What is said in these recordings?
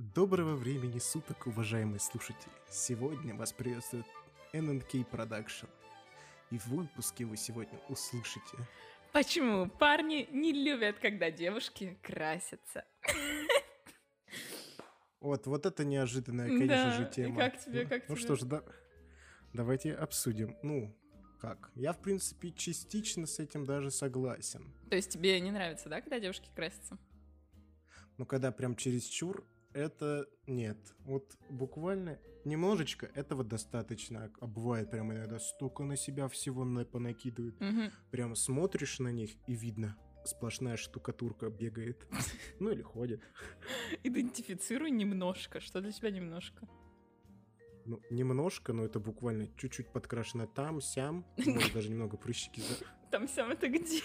Доброго времени суток, уважаемые слушатели. Сегодня вас приветствует NNK Production. И в выпуске вы сегодня услышите... Почему парни не любят, когда девушки красятся? Вот, вот это неожиданная, конечно Да, же, тема. как тебе, Ну, как Ну тебе? что ж, да, давайте обсудим. Ну, как? Я, в принципе, частично с этим даже согласен. То есть тебе не нравится, да, когда девушки красятся? Но когда прям чересчур, это нет. Вот буквально немножечко этого достаточно. А бывает прям иногда столько на себя всего на- понакидывают. Мгм. Прям смотришь на них и видно, сплошная штукатурка бегает. Ну или ходит. Идентифицируй немножко. Что для тебя немножко? Ну, немножко, но это буквально чуть-чуть подкрашено там, сям. Может, даже немного прыщики. за- Там сам это где?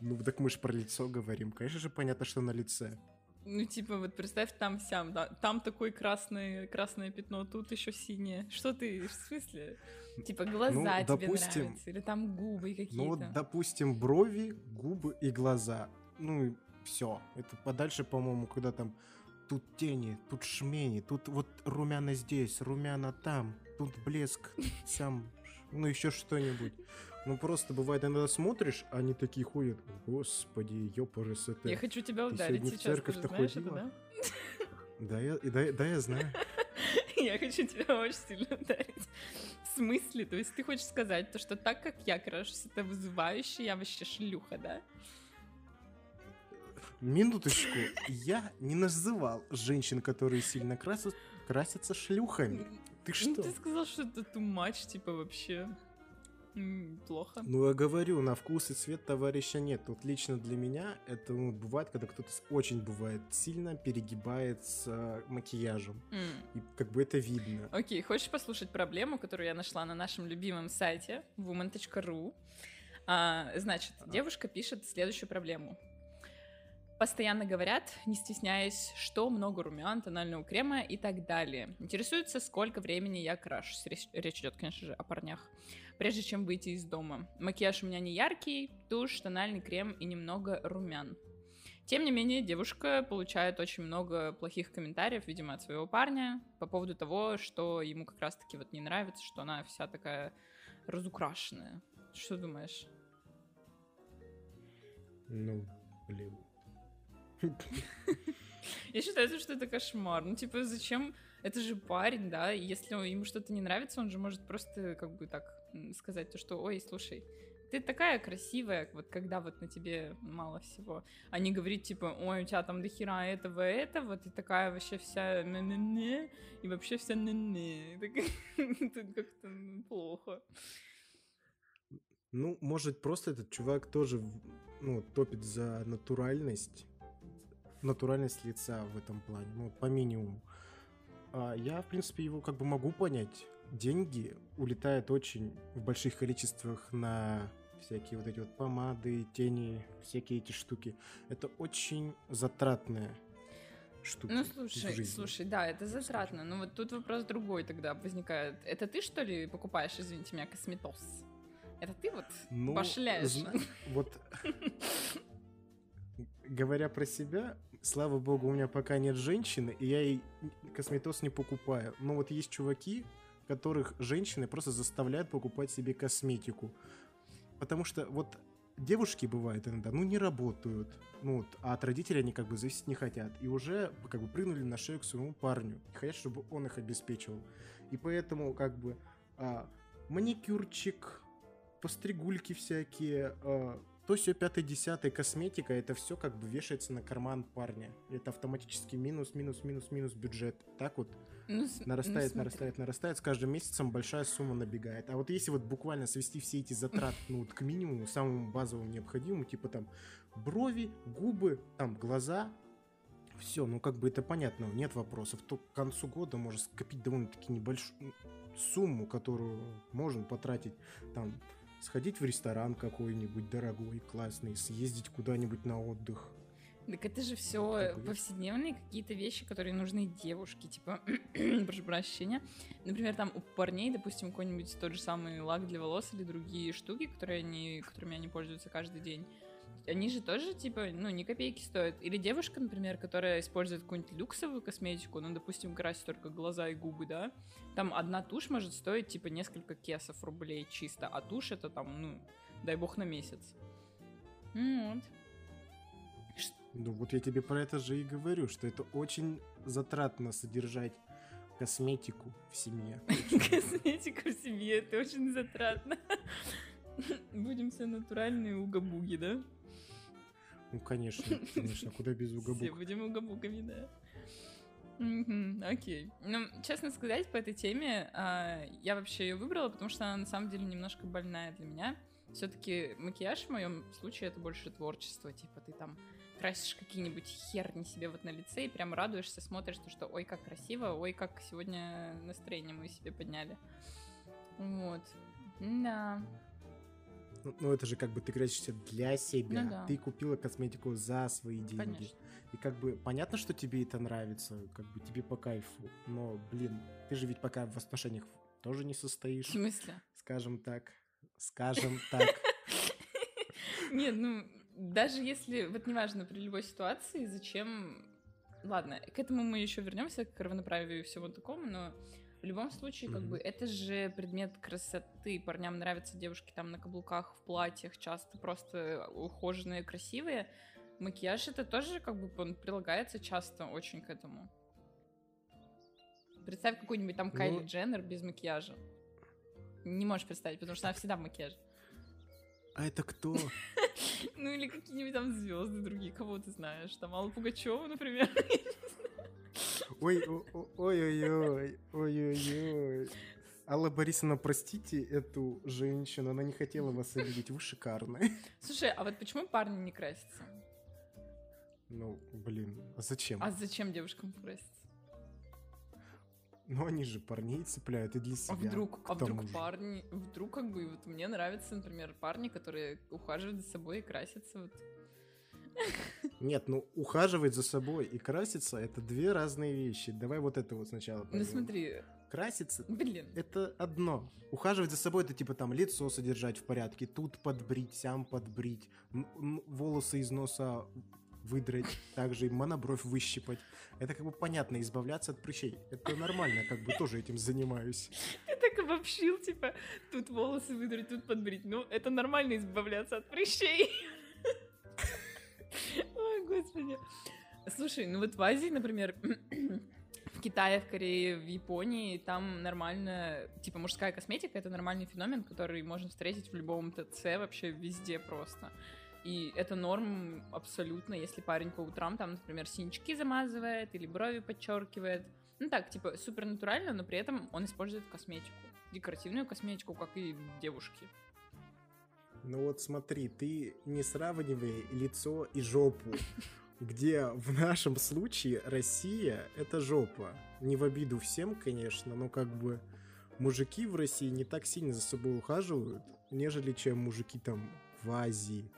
Ну, так мы же про лицо говорим. Конечно же, понятно, что на лице. Ну, типа, вот представь там сям, да, там такое красное, красное пятно, тут еще синее. Что ты, в смысле? Типа глаза Ну, тебе допустим- нравятся, или там губы какие-то. Ну, вот, допустим, брови, губы и глаза. Ну, все. Это подальше, по-моему, когда там тут тени, тут шмени, тут вот румяна здесь, румяна там, тут блеск, сам, ну, еще что-нибудь. Ну, просто бывает, иногда смотришь, а они такие ходят, господи, ёпарасоте. Я хочу тебя Ты ударить сегодня в сейчас, ты знаешь это, ходила? да? Да, я, да, да, я знаю. Я хочу тебя очень сильно ударить. В смысле? То есть ты хочешь сказать, то, что так как я крашусь, это вызывающе, я вообще шлюха, да? Минуточку, я не называл женщин, которые сильно красят, красятся шлюхами. Ты Ну, что? ты сказал, что это much, типа, вообще. Плохо. Ну, я говорю, на вкус и цвет товарища нет. Тут лично для меня это ну, бывает, когда кто-то очень бывает сильно перегибает с э, макияжем. М. И как бы это видно. Окей, хочешь послушать проблему, которую я нашла на нашем любимом сайте woman.ru? А, значит, девушка пишет следующую проблему. Постоянно говорят, не стесняясь, что много румян, тонального крема и так далее. Интересуется, сколько времени я крашусь. Речь, речь идет, конечно же, о парнях. Прежде чем выйти из дома. Макияж у меня не яркий, тушь, тональный крем и немного румян. Тем не менее, девушка получает очень много плохих комментариев, видимо, от своего парня по поводу того, что ему как раз-таки вот не нравится, что она вся такая разукрашенная. Что думаешь? Ну, блин. Я считаю, что это кошмар. Ну, типа, зачем? Это же парень, да, если ему что-то не нравится, он же может просто, как бы так, сказать то, что, ой, слушай, ты такая красивая, вот когда вот на тебе мало всего. А не говорить, типа, ой, у тебя там дохера этого, этого, ты такая вообще вся не и вообще вся не Это как-то ну, плохо. Ну, может, просто этот чувак тоже ну, топит за натуральность. Натуральность лица в этом плане, ну, по минимуму. А я, в принципе, его как бы могу понять. Деньги улетают очень в больших количествах на всякие вот эти вот помады, тени, всякие эти штуки. Это очень затратная штука. Ну, слушай, жизни. слушай, да, это затратно. Но вот тут вопрос другой тогда возникает. Это ты, что ли, покупаешь, извините меня, косметоз? Это ты вот Ну, башляешь? зна- Вот говоря про себя, слава богу, у меня пока нет женщины, и я ей косметоз не покупаю. Но вот есть чуваки, которых женщины просто заставляют покупать себе косметику. Потому что вот девушки бывают иногда, ну, не работают, ну, вот, а от родителей они как бы зависеть не хотят. И уже как бы прыгнули на шею к своему парню. И хотят, чтобы он их обеспечивал. И поэтому как бы а, маникюрчик, постригульки всякие, а, то все пятое, десятое, косметика, это все как бы вешается на карман парня. Это автоматически минус, минус, минус, минус бюджет. Так вот Ну, ну, нарастает, смотри. нарастает, нарастает, с каждым месяцем большая сумма набегает. А вот если вот буквально свести все эти затраты, ну, вот к минимуму, самому базовому необходимому, типа там брови, губы, там глаза, все, ну как бы это понятно, нет вопросов. То к концу года можно скопить довольно-таки небольшую сумму, которую можно потратить там сходить в ресторан какой-нибудь дорогой, классный, съездить куда-нибудь на отдых. Так это же все повседневные какие-то вещи, которые нужны девушке, типа, прошу прощения. Например, там у парней, допустим, какой-нибудь тот же самый лак для волос или другие штуки, которые они, которыми они пользуются каждый день. Они же тоже, типа, ну, ни копейки стоят. Или девушка, например, которая использует какую-нибудь люксовую косметику, ну, допустим, красит только глаза и губы, да, там одна тушь может стоить, типа, несколько кесов рублей чисто, а тушь это там, ну, дай бог на месяц. Ну Вот. Ну вот я тебе про это же и говорю, что это очень затратно содержать косметику в семье. Косметику в семье, это очень затратно. Будем все натуральные угабуги, да? Ну, конечно, конечно, куда без Все угабук. будем угабугами, да. Окей. Ну, честно сказать, по этой теме а, я вообще ее выбрала, потому что она на самом деле немножко больная для меня. Все-таки макияж в моем случае это больше творчество. Типа ты там красишь какие-нибудь херни себе вот на лице и прям радуешься, смотришь, то, что ой, как красиво, ой, как сегодня настроение мы себе подняли. Вот. Да. Ну, ну, это же как бы ты красишься для себя. Ну да. Ты купила косметику за свои деньги. Конечно. И как бы понятно, что тебе это нравится, как бы тебе по кайфу. Но, блин, ты же ведь пока в отношениях тоже не В состоишь, смысле? скажем так. Скажем так. Нет, ну, даже если, вот неважно, при любой ситуации, зачем... Ладно, к этому мы еще вернемся, к равноправию и всему такому, но в любом случае, как Мгм. бы, это же предмет красоты. Парням нравятся девушки там на каблуках, в платьях, часто просто ухоженные, красивые. Макияж это тоже, как бы, он прилагается часто очень к этому. Представь какую-нибудь там Кайли Ну- Дженнер без макияжа. Не можешь представить, потому что она всегда в макияже. А это кто? Ну или какие-нибудь там звезды другие, кого ты знаешь? Там Алла Пугачева, например. Ой, ой-ой-ой, ой-ой-ой. Алла Борисовна, простите эту женщину, она не хотела вас обидеть, вы шикарны. Слушай, а вот почему парни не красятся? Ну, блин, а зачем? А зачем девушкам краситься? Ну, они же парней цепляют и для А себя. вдруг, а к тому вдруг же. парни, вдруг как бы вот мне нравятся, например, парни, которые ухаживают за собой и красятся вот. Нет, ну, ухаживать за собой и краситься — это две разные вещи. Давай вот это вот сначала Ну поймем. смотри, Краситься блин, — это одно. Ухаживать за собой — это типа там лицо содержать в порядке, тут подбрить, сям подбрить, волосы из носа выдрать, также и монобровь выщипать. Это как бы понятно, избавляться от прыщей. Это нормально, как бы тоже этим занимаюсь. ты так обобщил, типа, тут волосы выдрать, тут подбрить. Ну, это нормально избавляться от прыщей. Ой, господи. Слушай, ну вот в Азии, например, в Китае, в Корее, в Японии, там нормально, типа мужская косметика, это нормальный феномен, который можно встретить в любом ТЦ, вообще везде просто. И это норм абсолютно, если парень по утрам там, например, синячки замазывает или брови подчеркивает. Ну так, типа, супер натурально, но при этом он использует косметику. Декоративную косметику, как и девушки. Ну вот смотри, ты не сравнивай лицо и жопу, где в нашем случае Россия — это жопа. Не в обиду всем, конечно, но как бы мужики в России не так сильно за собой ухаживают, нежели чем мужики там в Азии.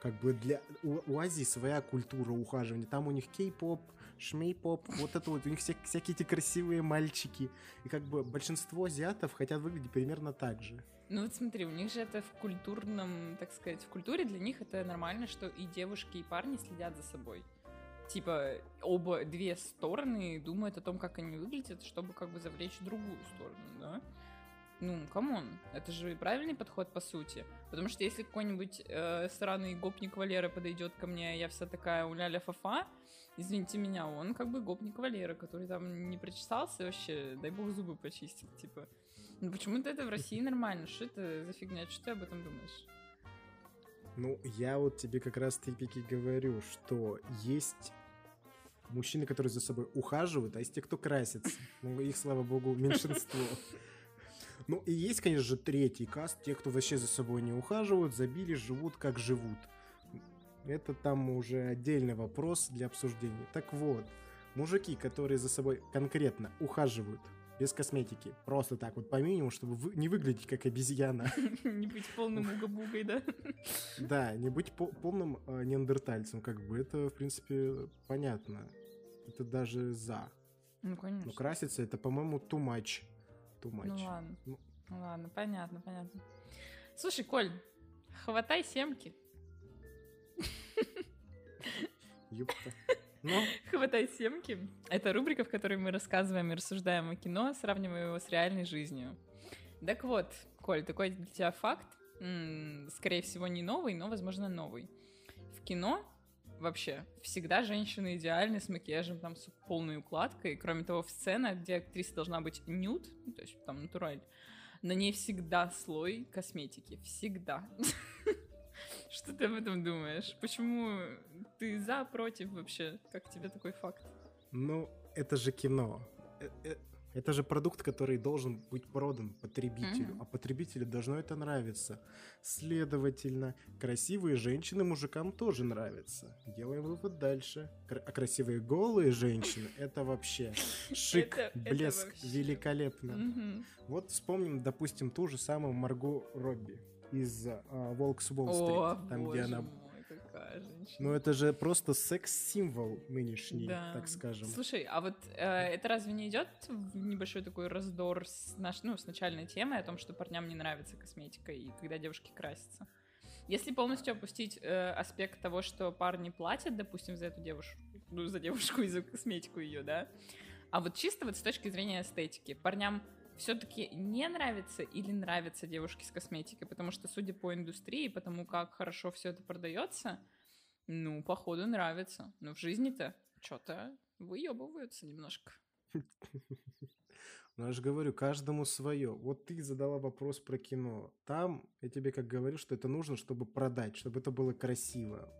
Как бы для... У, у Азии своя культура ухаживания. Там у них кей-поп, шмей-поп, вот это вот. У них вся- всякие эти красивые мальчики. И как бы большинство азиатов хотят выглядеть примерно так же. Ну вот смотри, у них же это в культурном, так сказать, в культуре для них это нормально, что и девушки, и парни следят за собой. Типа оба две стороны думают о том, как они выглядят, чтобы как бы завлечь другую сторону, да? Ну, come on, это же правильный подход по сути. Потому что если какой-нибудь э, сраный гопник Валера подойдет ко мне, а я вся такая уляля фафа, извините меня, он как бы гопник Валера, который там не прочесался вообще, дай бог зубы почистил, типа. Ну почему-то это в России нормально. Что это за фигня? Что ты об этом думаешь? Ну, я вот тебе как раз таки говорю, что есть мужчины, которые за собой ухаживают, а есть те, кто красится. Ну, их, слава богу, меньшинство. Ну, и есть, конечно же, третий каст, те, кто вообще за собой не ухаживают, забили, живут как живут. Это там уже отдельный вопрос для обсуждения. Так вот, мужики, которые за собой конкретно ухаживают, без косметики, просто так вот по минимуму, чтобы вы- не выглядеть как обезьяна, Не быть полным угабугой, да? да, не быть по- полным э, неандертальцем, как бы, это, в принципе, понятно. Это даже за. Ну, Но конечно. краситься, это, по-моему, too much. Too much. Ну ладно. Ну. Ну ладно, понятно, понятно. Слушай, Коль, хватай семки. Ёпта. Ну, Хватай семки. Это рубрика, в которой мы рассказываем и рассуждаем о кино, сравнивая его с реальной жизнью. Так вот, Коль, такой для тебя факт, скорее всего, не новый, но, возможно, новый. В кино вообще всегда женщины идеальны с макияжем, там, с полной укладкой. Кроме того, в сценах, где актриса должна быть нюд, то есть там натураль, на ней всегда слой косметики. Всегда. Что ты об этом думаешь? Почему ты за, против вообще? Как тебе такой факт? ну, это же кино. Э, э, Это же продукт, который должен быть продан потребителю, Мгм. а потребителю должно это нравиться. Следовательно, красивые женщины мужикам тоже нравятся. Делаем вывод дальше. Кра- а красивые голые женщины — это вообще шик, Это- это блеск, вообще. великолепно. Вот вспомним, допустим, ту же самую Марго Робби из а, «Волк с Уолл-стрит», там, боже где она... мой, какая женщина. Ну, это же просто секс-символ нынешний, Да. так скажем. Слушай, а вот э, это разве не идет в небольшой такой раздор с наш, ну, с начальной темой о том, что парням не нравится косметика и когда девушки красятся? Если полностью опустить э, аспект того, что парни платят, допустим, за эту девушку, ну, за девушку и за косметику ее, да, а вот чисто вот с точки зрения эстетики, парням все-таки не нравится или нравится девушки с косметикой, потому что, судя по индустрии, потому как хорошо все это продается, ну, походу, нравится. Но в жизни-то что-то выебываются немножко. Ну, я же говорю, каждому свое. Вот ты задала вопрос про кино. Там, я тебе как говорю, что это нужно, чтобы продать, чтобы это было красиво.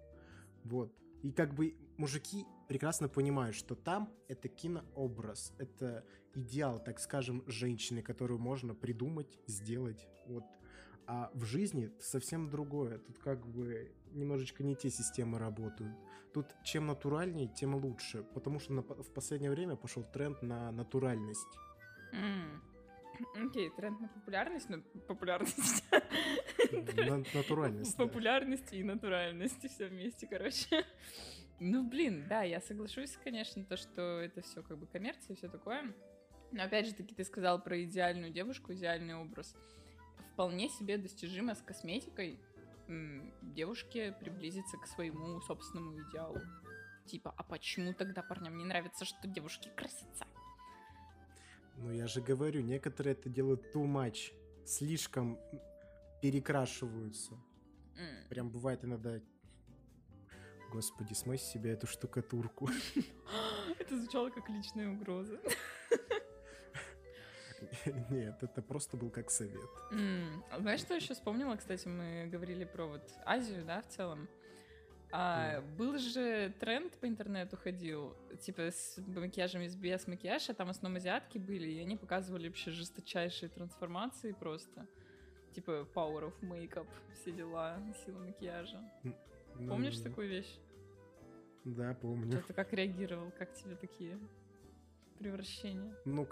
Вот. И как бы мужики прекрасно понимают, что там это кинообраз, это идеал, так скажем, женщины, которую можно придумать, сделать. Вот. А в жизни совсем другое. Тут как бы немножечко не те системы работают. Тут чем натуральнее, тем лучше. Потому что на в последнее время пошел тренд на натуральность. М. Окей, тренд на популярность, но популярность. На- натуральность. да. Популярность и натуральность, все вместе, короче. Ну, блин, да, я соглашусь, конечно, то, что это все как бы коммерция и все такое. Но опять же таки ты сказал про идеальную девушку, идеальный образ. Вполне себе достижимо с косметикой девушке приблизиться к своему собственному идеалу. Типа, а почему тогда парням не нравится, что девушки красятся? Ну, я же говорю, некоторые это делают too much. Слишком перекрашиваются. М. Прям бывает иногда... Господи, смой с себя эту штукатурку. Это звучало как личная угроза. Нет, это просто был как совет. А Знаешь, что еще вспомнила? Кстати, мы говорили про вот Азию, да, в целом. А, был же тренд по интернету ходил, типа с макияжем и без макияжа, там в основном азиатки были, и они показывали вообще жесточайшие трансформации просто. Типа power of makeup, все дела, сила макияжа. Ну, Помнишь такую вещь? Да, помню. Ты как реагировал, как тебе такие превращения? Ну,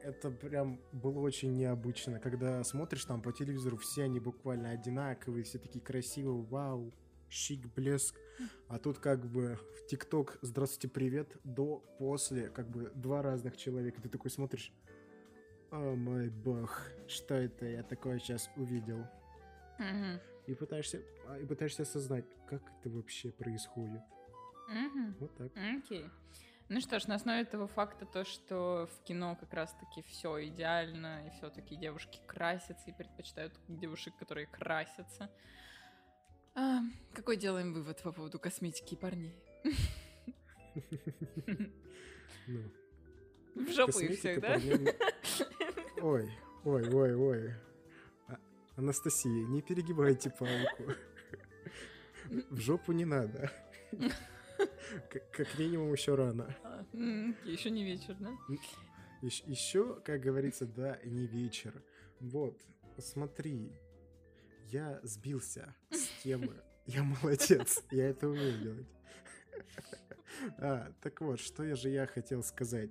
это прям было очень необычно, когда смотришь там по телевизору, все они буквально одинаковые, все такие красивые, вау, щик, блеск. А тут как бы в ТикТок «Здравствуйте, привет», до, после, как бы два разных человека. Ты такой смотришь, о мой бог, что это я такое сейчас увидел? Мгм. И пытаешься, а, и пытаешься осознать, как это вообще происходит. Мгм. Вот так. Окей. Ну что ж, на основе этого факта то, что в кино как раз-таки все идеально, и все-таки девушки красятся и предпочитают девушек, которые красятся. А, какой делаем вывод по поводу косметики и парней? Ну, В жопу их всех, да? Ой, ой, ой, ой. А- Анастасия, не перегибайте палку. В жопу не надо. Как, как минимум еще рано. Еще не вечер, да? Еще, как говорится, да, не вечер. Вот, смотри, я сбился с темы. Я молодец, я это умею делать. А, так вот, что я же я хотел сказать.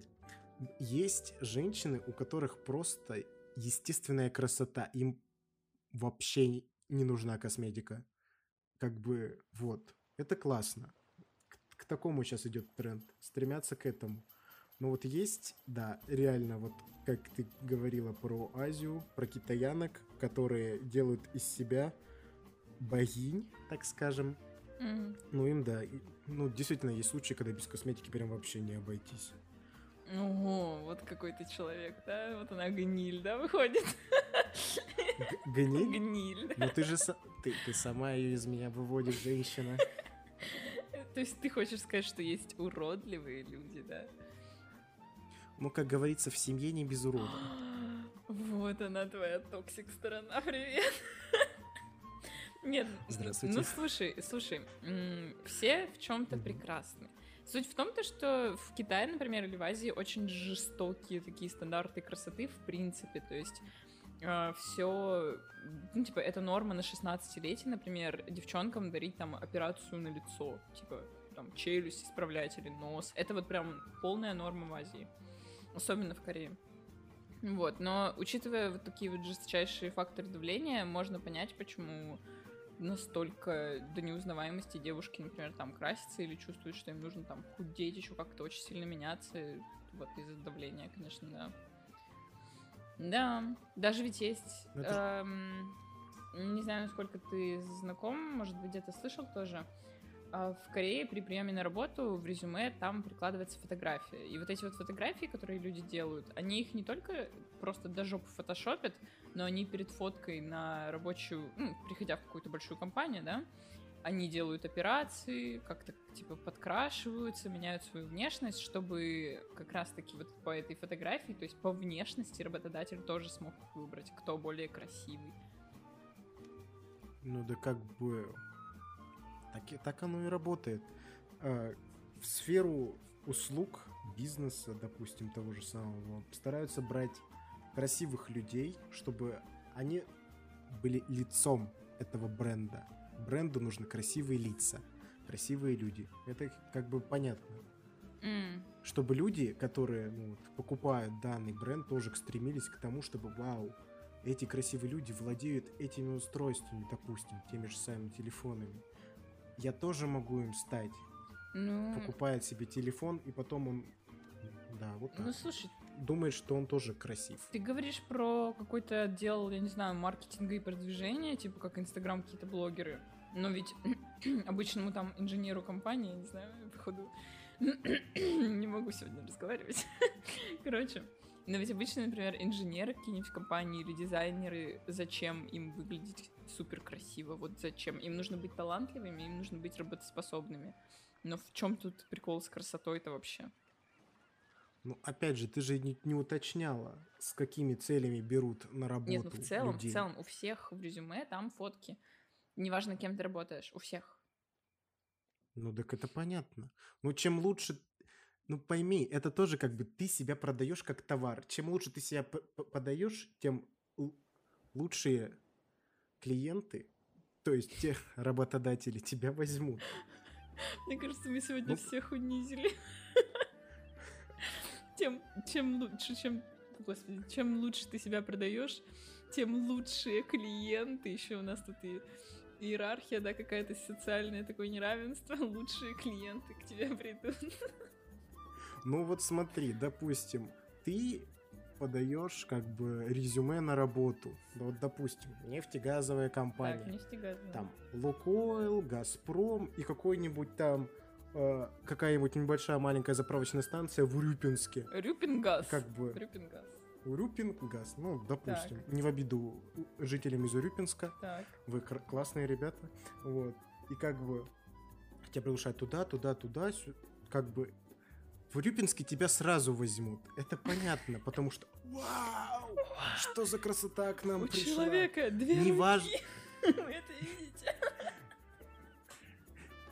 Есть женщины, у которых просто естественная красота. Им вообще не нужна косметика. Как бы, вот. Это классно. К, к такому сейчас идет тренд. Стремятся к этому. Но вот есть, да, реально, вот как ты говорила про Азию, про китаянок, которые делают из себя богинь, так скажем, Мгм. Ну, им да. И, Ну, действительно, есть случаи, когда без косметики прям вообще не обойтись. Ого, вот какой ты человек, да? Вот она гниль, да, выходит? Гниль? Гниль. Ну ты же ты, ты сама ее из меня выводишь, женщина. То есть ты хочешь сказать, что есть уродливые люди, да? Ну, как говорится, в семье не без урода. Вот она, твоя toxic сторона, привет. Нет, Здравствуйте. ну слушай, слушай, все в чем-то прекрасны. Суть в том, то, что в Китае, например, или в Азии очень жестокие такие стандарты красоты в принципе, то есть все, ну, типа, это норма на 16-летие, например, девчонкам дарить там операцию на лицо, типа, там, челюсть исправлять или нос. Это вот прям полная норма в Азии, особенно в Корее. Вот, но учитывая вот такие вот жесточайшие факторы давления, можно понять, почему настолько до неузнаваемости девушки, например, там красятся или чувствуют, что им нужно там худеть, еще как-то очень сильно меняться, вот из-за давления, конечно, да. Да, даже ведь есть, Ну, это эм, не знаю, насколько ты знаком, может быть, где-то слышал тоже, в Корее при приеме на работу в резюме там прикладывается фотография. И вот эти вот фотографии, которые люди делают, они их не только просто до жопы фотошопят, но они перед фоткой на рабочую, ну, приходя в какую-то большую компанию, да, они делают операции, как-то типа подкрашиваются, меняют свою внешность, чтобы как раз-таки вот по этой фотографии, то есть по внешности работодатель тоже смог выбрать, кто более красивый. Ну да как бы... Так, и- так оно и работает. А, В сферу услуг, бизнеса, допустим, того же самого, стараются брать красивых людей, чтобы они были лицом этого бренда. Бренду нужны красивые лица, красивые люди. Это как бы понятно. М, Чтобы люди, которые ну, вот, покупают данный бренд, тоже стремились к тому, чтобы, вау, эти красивые люди владеют этими устройствами, допустим, теми же самыми телефонами. Я тоже могу им стать. Ну, Покупает себе телефон, и потом он, да, вот так. ну слушай, Думает, что он тоже красив. Ты говоришь про какой-то отдел, я не знаю, маркетинга и продвижения, типа как Инстаграм какие-то блогеры. Но ведь обычному там инженеру компании, я не знаю, походу, не могу сегодня разговаривать. Короче, но ведь обычно, например, инженеры какие-нибудь компании или дизайнеры, зачем им выглядеть супер красиво? Вот зачем? Им нужно быть талантливыми, им нужно быть работоспособными. Но в чем тут прикол с красотой-то вообще? Ну, опять же, ты же не, не уточняла, с какими целями берут на работу Нет, ну в целом, людей. в целом, у всех в резюме там фотки. Неважно, кем ты работаешь, у всех. Ну, так это понятно. Ну, чем лучше... Ну, пойми, это тоже как бы ты себя продаешь как товар. Чем лучше ты себя подаешь, тем лучшие клиенты, то есть те работодатели, тебя возьмут. Мне кажется, мы сегодня Ну- всех унизили. Тем, чем лучше, чем, господи, чем лучше ты себя продаешь, тем лучшие клиенты. Еще у нас тут и иерархия, да, какая-то социальное такое неравенство. Лучшие клиенты к тебе придут. Ну, вот смотри, допустим, ты подаешь как бы резюме на работу. Да Вот, допустим, нефтегазовая компания. Так, нефтегаз. да. там Лукойл, Газпром и какой-нибудь там э, какая-нибудь небольшая маленькая заправочная станция в Урюпинске. Рюпингаз. Как бы Рюпингаз. Урюпингаз, ну, допустим, не в обиду жителям из Урюпинска, Так. вы классные ребята, вот, и как бы тебя приглашают туда, туда, туда, как бы в Урюпинске тебя сразу возьмут, это понятно, потому что вау, что за красота к нам У пришла. человека две Не руки. важно. Вы это видите?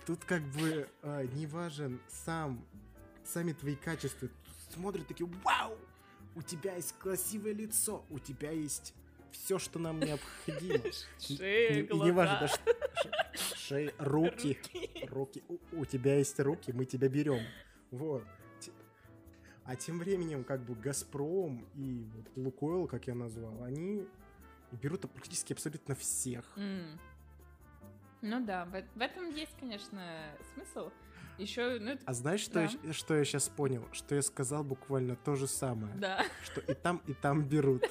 Тут как бы а, не важен сам, сами твои качества. Тут смотрят такие, вау, у тебя есть красивое лицо, у тебя есть все, что нам необходимо. Шея, Не- и глаза. не важно, да, ш- ш- шея, руки, руки, у, у тебя есть руки, мы тебя берем. Вот. А тем временем, как бы Газпром и вот Лукойл, как я назвал, они берут практически абсолютно всех. М. Ну да, в, в этом есть, конечно, смысл. Еще, ну, А знаешь, что, Да. я, что я сейчас понял? Что я сказал буквально то же самое. да. Что и там, и там берут.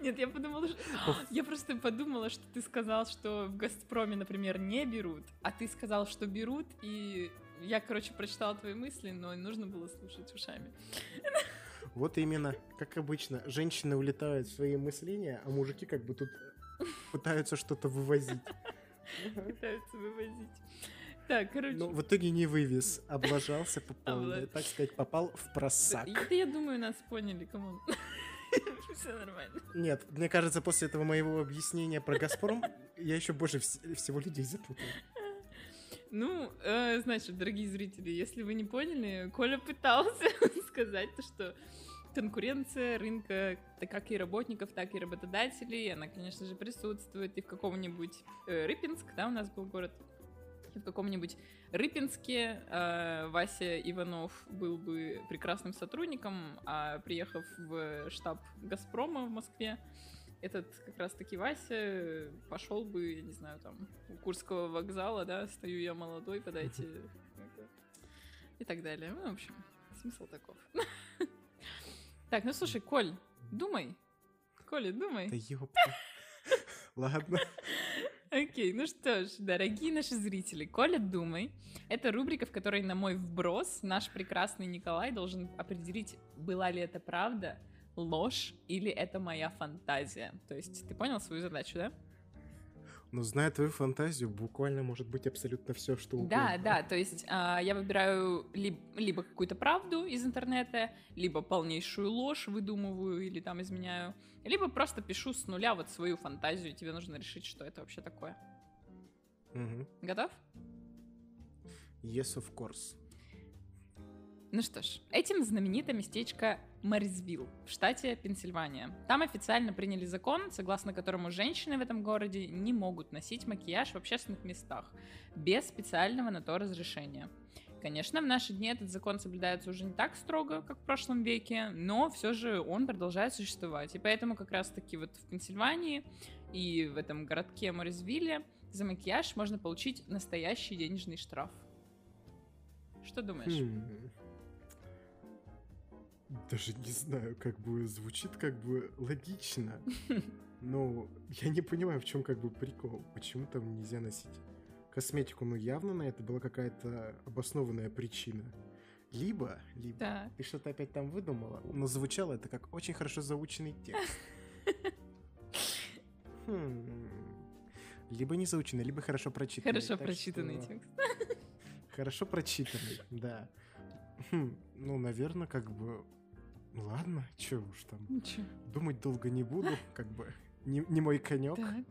Нет, я подумала, что... Я просто подумала, что ты сказал, что в «Газпроме», например, не берут, а ты сказал, что берут, и я, короче, прочитала твои мысли, но нужно было слушать ушами. Вот именно, как обычно, женщины улетают в свои мысления, а мужики как бы тут пытаются что-то вывозить. Пытаются вывозить. Так, короче. Ну, в итоге не вывез, облажался по полной, так сказать, попал в просак. Это, я думаю, нас поняли, кому. Все нормально. Нет, мне кажется, после этого моего объяснения про «Газпром» я еще больше всего людей запутал. Ну, э, значит, дорогие зрители, если вы не поняли, Коля пытался сказать то, что конкуренция рынка, так как и работников, так и работодателей, она, конечно же, присутствует. И в каком-нибудь э, Рыбинск, да, у нас был город, и в каком-нибудь Рыбинске э, Вася Иванов был бы прекрасным сотрудником, а приехав в штаб Газпрома в Москве, этот как раз-таки Вася пошел бы, я не знаю, там, у Курского вокзала, да, стою я молодой, подайте и так далее. Ну, в общем, смысл таков. Так, ну слушай, Коль, думай. Коля, думай. Да ёпта. Ладно. Окей, ну что ж, дорогие наши зрители, Коля, думай. Это рубрика, в которой на мой вброс наш прекрасный Николай должен определить, была ли это правда, ложь или это моя фантазия. То есть ты понял свою задачу, да? Ну, зная твою фантазию, буквально может быть абсолютно все, что угодно. Да, да, то есть а, я выбираю либо, либо какую-то правду из интернета, либо полнейшую ложь выдумываю или там изменяю, либо просто пишу с нуля вот свою фантазию, и тебе нужно решить, что это вообще такое. Угу. Готов? Yes, of course. Ну что ж, этим знаменито местечко Мэрисвилл в штате Пенсильвания. Там официально приняли закон, согласно которому женщины в этом городе не могут носить макияж в общественных местах без специального на то разрешения. Конечно, в наши дни этот закон соблюдается уже не так строго, как в прошлом веке, но все же он продолжает существовать. И поэтому как раз-таки вот в Пенсильвании и в этом городке Морризвилле за макияж можно получить настоящий денежный штраф. Что думаешь? Даже не знаю, как бы звучит как бы логично. Но я не понимаю, в чем как бы прикол. Почему там нельзя носить косметику? Ну, явно на это была какая-то обоснованная причина. Либо, либо Да. ты что-то опять там выдумала, но звучало это как очень хорошо заученный текст. Хм. Либо не заученный, либо хорошо прочитанный. Хорошо Так прочитанный что- текст. Хорошо прочитанный, да. Хм, ну, наверное, как бы... ну Ладно, чё уж там. Ничего. Думать долго не буду, как бы не, не мой конек. Так.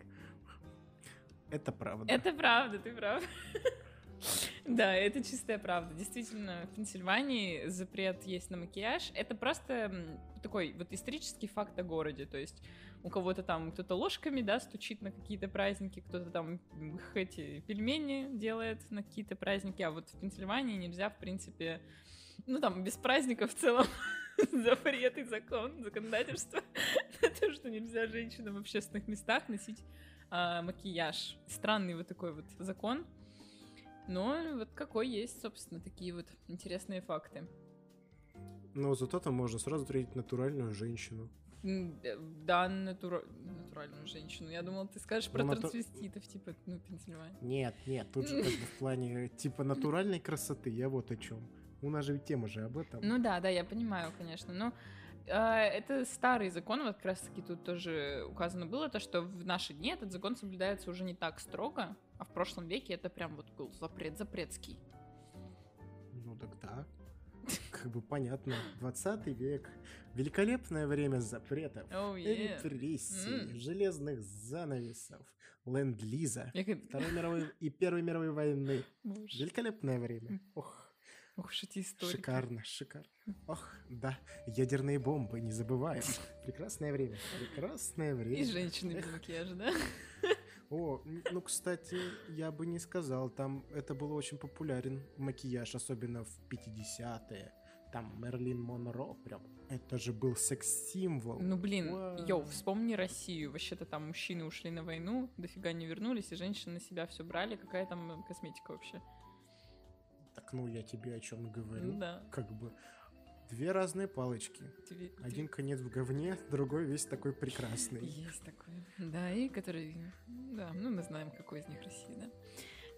Это правда. Это правда, ты прав. Да, это чистая правда. Действительно, в Пенсильвании запрет есть на макияж. Это просто такой вот исторический факт о городе. То есть у кого-то там кто-то ложками, да, стучит на какие-то праздники, кто-то там эти пельмени делает на какие-то праздники, а вот в Пенсильвании нельзя, в принципе, ну там без праздников в целом запрет и закон, законодательство на то, что нельзя женщинам в общественных местах носить а, макияж. Странный вот такой вот закон. Но вот какой есть, собственно, такие вот интересные факты. Но зато там можно сразу встретить натуральную женщину. Э, Да, натура- натуральную женщину. Я думала, ты скажешь про Ну, нату- трансвеститов, типа, ну, Пенсильвания. Нет, нет, тут же как бы в плане типа натуральной красоты, я вот о чем. У нас же ведь тема же об этом. Ну да, да, я понимаю, конечно. Но а, это старый закон, вот как раз-таки тут тоже указано было, то, что в наши дни этот закон соблюдается уже не так строго, а в прошлом веке это прям вот был запрет запретский. Ну так да. Как бы понятно. 20 век. Великолепное время запретов. Oh, yeah. Репрессий, М. железных занавесов, ленд-лиза, Второй мировой и Первой мировой войны. Великолепное время. Ох, Ох уж эти истории. шикарно, шикарно. Ох, да, ядерные бомбы, не забываем. Прекрасное время, прекрасное И время. женщины без макияжа, да? О, ну, кстати, я бы не сказал, там это было очень популярен макияж, особенно в 50-е. Там Мерлин Монро прям, это же был секс-символ. Ну, блин, Вау. йоу, вспомни Россию. Вообще-то там мужчины ушли на войну, дофига не вернулись, и женщины на себя все брали. Какая там косметика вообще? Ну, я тебе о чем говорю. Да. Как бы Две разные палочки. Две- Один конец в говне, другой весь такой прекрасный. Есть такой. Да, и который... Да, ну мы знаем, какой из них Россия, да.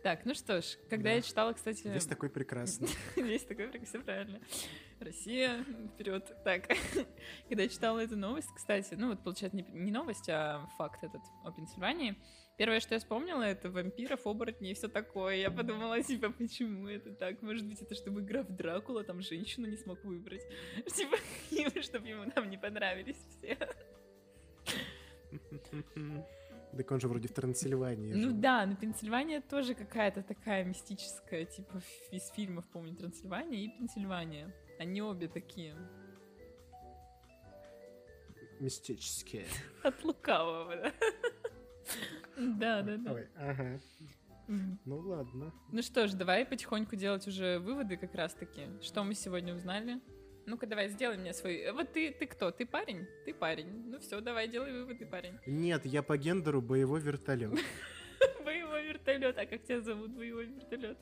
Так, ну что ж, когда Да. я читала, кстати... Весь такой прекрасный. Есть такой, все правильно. Россия, вперед. Так, когда я читала эту новость, кстати, ну вот, получается, не, не новость, а факт этот о Пенсильвании, первое, что я вспомнила, это вампиров, оборотней и все такое. Я подумала, типа, почему это так? Может быть, это чтобы граф Дракула там женщину не смог выбрать? Типа, чтобы ему там не понравились все. Так он же вроде в Трансильвании. Ну да, но Пенсильвания тоже какая-то такая мистическая, типа из фильмов, помню, Трансильвания и Пенсильвания. Они обе такие. Мистические. От лукавого, да? Да, да, да. Ой, ага. Ну ладно. Ну что ж, давай потихоньку делать уже выводы как раз-таки. Что мы сегодня узнали? Ну-ка, давай, сделай мне свой... э, Вот ты, ты кто? Ты парень? Ты парень. Ну все, давай, делай выводы, парень. Нет, я по гендеру боевой вертолет. Боевой вертолет. А как тебя зовут, боевой вертолет?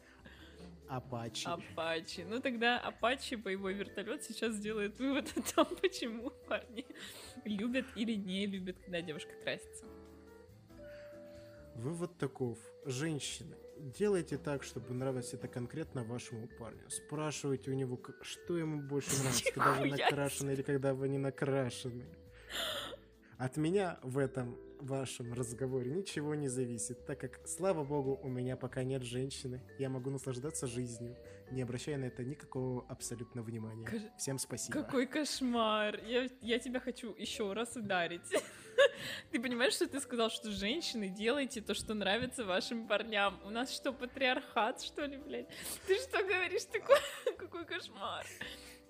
Апачи. Апачи. Ну тогда Апачи, боевой вертолет, сейчас сделает вывод о том, почему парни любят или не любят, когда девушка красится. Вывод таков. Женщины, делайте так, чтобы нравилось это конкретно вашему парню. Спрашивайте у него, что ему больше нравится, когда вы накрашены или когда вы не накрашены. От меня в этом вашем разговоре ничего не зависит, так как, слава богу, у меня пока нет женщины. Я могу наслаждаться жизнью, не обращая на это никакого абсолютно внимания. Всем спасибо. Какой кошмар! Я, я тебя хочу еще раз ударить. Ты понимаешь, что ты сказал, что женщины делайте то, что нравится вашим парням? У нас что, патриархат, что ли, блядь? Ты что говоришь такое? Какой кошмар!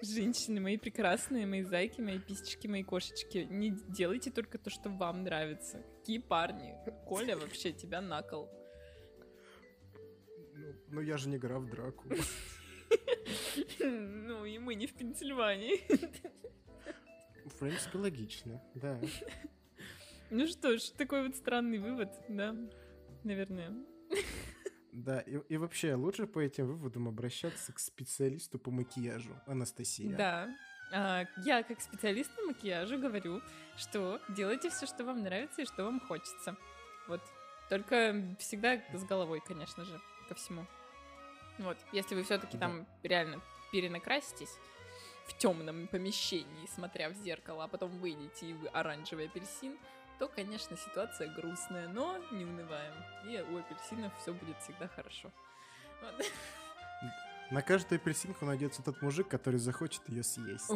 Женщины, мои прекрасные, мои зайки, мои писечки, мои кошечки, не делайте только то, что вам нравится. Какие парни? Коля, вообще, тебя накол. Ну, ну, я же не граф Драку. Ну, и мы не в Пенсильвании. В принципе, логично, да. Ну что ж, такой вот странный вывод, да, наверное. Да, и, и вообще, лучше по этим выводам обращаться к специалисту по макияжу, Анастасия. Да. А, я как специалист по макияжу говорю, что делайте все, что вам нравится и что вам хочется. Вот. Только всегда с головой, конечно же, ко всему. Вот. Если вы все-таки Да. там реально перенакраситесь в темном помещении, смотря в зеркало, а потом выйдете и вы оранжевый апельсин, то, конечно, ситуация грустная, но не унываем. И у апельсинов все будет всегда хорошо. Вот. На каждую апельсинку найдется тот мужик, который захочет ее съесть.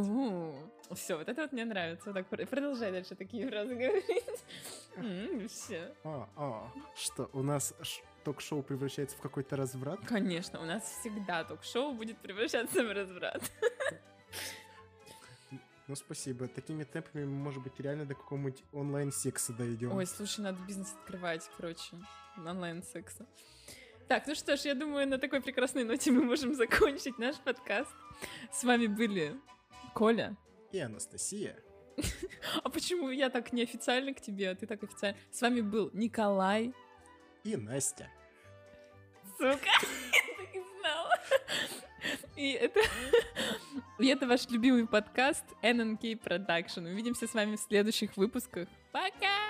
Все, вот это вот мне нравится. Вот так пр- продолжай дальше такие фразы говорить. Все. А, а, что, у нас ток-шоу превращается в какой-то разврат? Конечно, у нас всегда ток-шоу будет превращаться в разврат. Ну, спасибо. Такими темпами мы, может быть, реально до какого-нибудь онлайн-секса дойдем. Ой, слушай, надо бизнес открывать, короче, онлайн-секса. Так, ну что ж, я думаю, на такой прекрасной ноте мы можем закончить наш подкаст. С вами были Коля. И Анастасия. А почему я так неофициально к тебе, а ты так официально? С вами был Николай. И Настя. Сука, И это, и это ваш любимый подкаст NNK Production. Увидимся с вами в следующих выпусках. Пока!